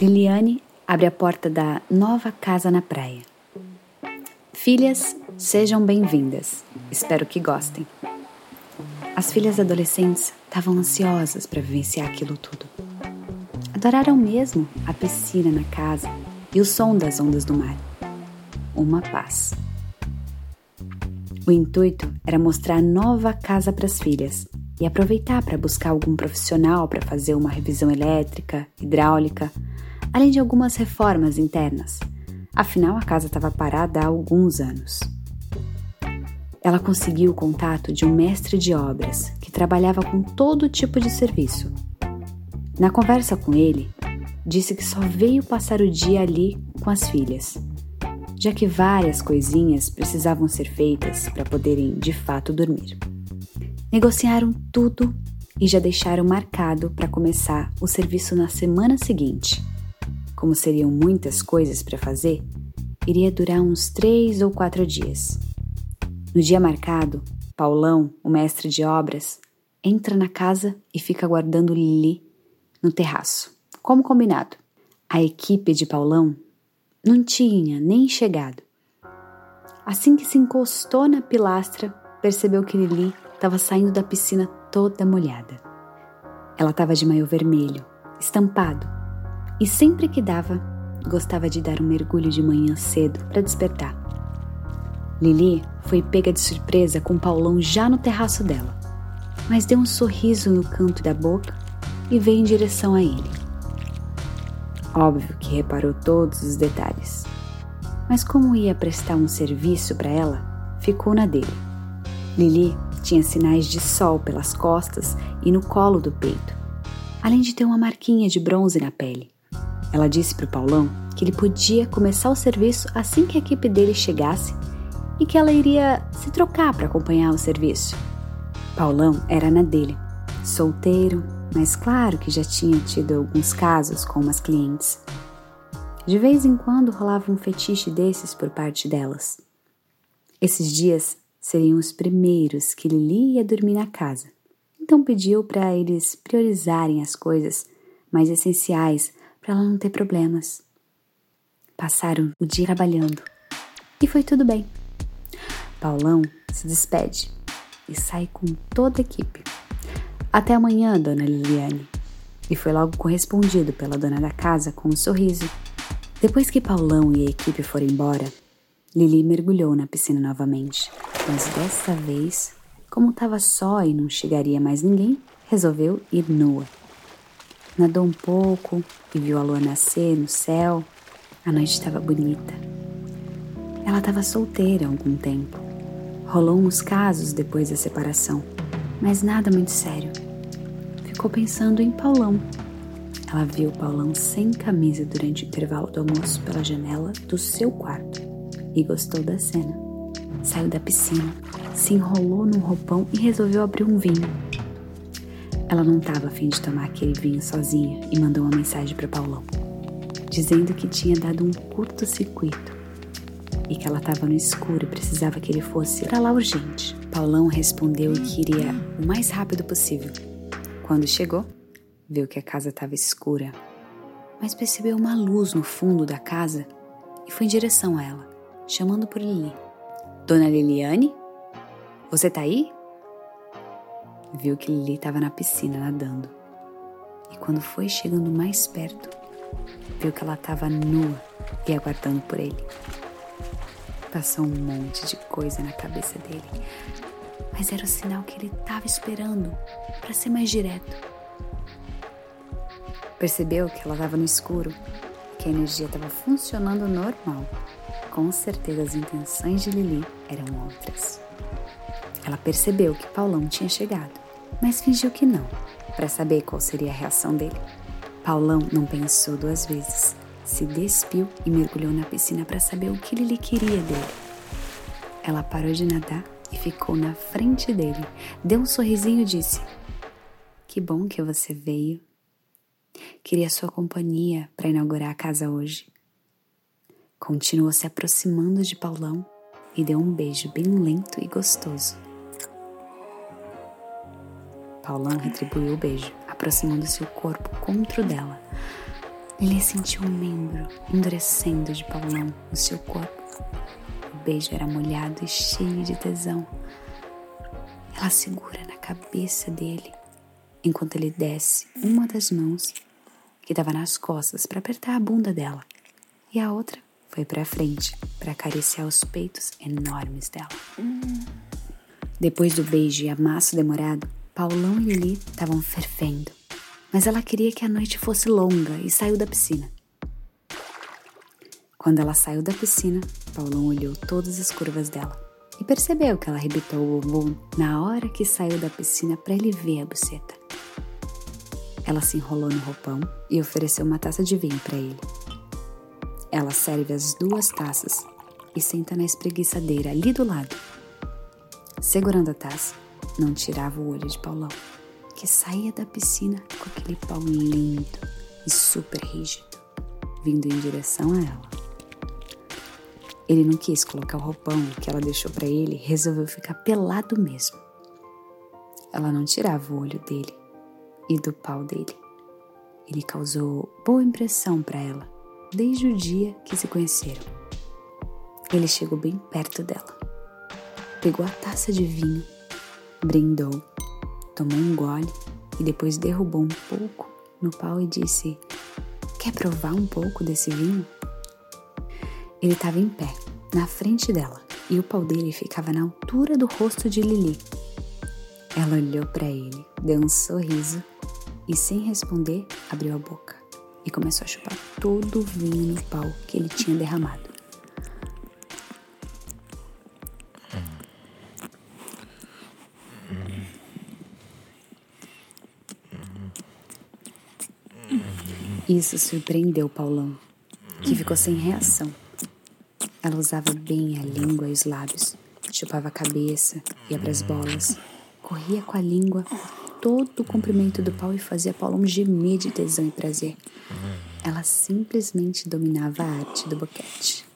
Liliane abre a porta da nova casa na praia. Filhas, sejam bem-vindas. Espero que gostem. As filhas adolescentes estavam ansiosas para vivenciar aquilo tudo. Adoraram mesmo a piscina na casa e o som das ondas do mar. Uma paz. O intuito era mostrar a nova casa para as filhas e aproveitar para buscar algum profissional para fazer uma revisão elétrica, hidráulica, além de algumas reformas internas. Afinal, a casa estava parada há alguns anos. Ela conseguiu o contato de um mestre de obras que trabalhava com todo tipo de serviço. Na conversa com ele, disse que só veio passar o dia ali com as filhas, já que várias coisinhas precisavam ser feitas para poderem de fato dormir. Negociaram tudo e já deixaram marcado para começar o serviço na semana seguinte. Como seriam muitas coisas para fazer, iria durar uns três ou quatro dias. No dia marcado, Paulão, o mestre de obras, entra na casa e fica guardando Lili no terraço, como combinado. A equipe de Paulão não tinha nem chegado. Assim que se encostou na pilastra, percebeu que Lili estava saindo da piscina toda molhada. Ela estava de maiô vermelho, estampado, e sempre que dava, gostava de dar um mergulho de manhã cedo para despertar. Lili foi pega de surpresa com Paulão já no terraço dela, mas deu um sorriso no canto da boca e veio em direção a ele. Óbvio que reparou todos os detalhes, mas como ia prestar um serviço para ela, ficou na dele. Lili tinha sinais de sol pelas costas e no colo do peito, além de ter uma marquinha de bronze na pele. Ela disse para o Paulão que ele podia começar o serviço assim que a equipe dele chegasse e que ela iria se trocar para acompanhar o serviço. Paulão era na dele, solteiro, mas claro que já tinha tido alguns casos com umas clientes. De vez em quando rolava um fetiche desses por parte delas. Esses dias seriam os primeiros que Lili ia dormir na casa, então pediu para eles priorizarem as coisas mais essenciais para ela não ter problemas. Passaram o dia trabalhando e foi tudo bem. Paulão se despede e sai com toda a equipe. Até amanhã, dona Liliane. E foi logo correspondido pela dona da casa com um sorriso. Depois que Paulão e a equipe foram embora, Lili mergulhou na piscina novamente, mas dessa vez, como estava só e não chegaria mais ninguém, resolveu ir nua. Nadou um pouco e viu a lua nascer no céu. A noite estava bonita. Ela estava solteira há algum tempo. Rolou uns casos depois da separação, mas nada muito sério. Ficou pensando em Paulão. Ela viu Paulão sem camisa durante o intervalo do almoço pela janela do seu quarto e gostou da cena. Saiu da piscina, se enrolou num roupão e resolveu abrir um vinho. Ela não estava afim de tomar aquele vinho sozinha e mandou uma mensagem para Paulão, dizendo que tinha dado um curto-circuito e que ela estava no escuro e precisava que ele fosse para lá urgente. Paulão respondeu que iria o mais rápido possível. Quando chegou, viu que a casa estava escura, mas percebeu uma luz no fundo da casa e foi em direção a ela, chamando por Lili. Dona Liliane? Você tá aí? Viu que Lili estava na piscina nadando. E quando foi chegando mais perto, viu que ela estava nua e aguardando por ele. Passou um monte de coisa na cabeça dele, mas era o sinal que ele estava esperando para ser mais direto. Percebeu que ela estava no escuro, que a energia estava funcionando normal. Com certeza as intenções de Lili eram outras. Ela percebeu que Paulão tinha chegado, mas fingiu que não, para saber qual seria a reação dele. Paulão não pensou duas vezes, se despiu e mergulhou na piscina para saber o que ele queria dele. Ela parou de nadar e ficou na frente dele, deu um sorrisinho e disse: Que bom que você veio. Queria sua companhia para inaugurar a casa hoje. Continuou se aproximando de Paulão e deu um beijo bem lento e gostoso. Paulão retribuiu o beijo, aproximando-se o corpo contra o dela. Lili sentiu um membro endurecendo de Paulão no seu corpo. O beijo era molhado e cheio de tesão. Ela segura na cabeça dele enquanto ele desce uma das mãos que estava nas costas para apertar a bunda dela e a outra foi para frente para acariciar os peitos enormes dela. Depois do beijo e amasso demorado, Paulão e Lili estavam fervendo, mas ela queria que a noite fosse longa e saiu da piscina. Quando ela saiu da piscina, Paulão olhou todas as curvas dela e percebeu que ela arrebitou o bumbum na hora que saiu da piscina para ele ver a buceta. Ela se enrolou no roupão e ofereceu uma taça de vinho para ele. Ela serve as duas taças e senta na espreguiçadeira ali do lado. Segurando a taça, não tirava o olho de Paulão, que saía da piscina com aquele pau lindo e super rígido, vindo em direção a ela. Ele não quis colocar o roupão que ela deixou para ele e resolveu ficar pelado mesmo. Ela não tirava o olho dele e do pau dele. Ele causou boa impressão para ela desde o dia que se conheceram. Ele chegou bem perto dela, pegou a taça de vinho, brindou, tomou um gole e depois derrubou um pouco no pau e disse: Quer provar um pouco desse vinho? Ele estava em pé, na frente dela, e o pau dele ficava na altura do rosto de Lili. Ela olhou para ele, deu um sorriso e, sem responder, abriu a boca e começou a chupar todo o vinho no pau que ele tinha derramado. Isso surpreendeu Paulão, que ficou sem reação. Ela usava bem a língua e os lábios, chupava a cabeça, ia para as bolas, corria com a língua todo o comprimento do pau e fazia Paulão gemer de tesão e prazer. Ela simplesmente dominava a arte do boquete.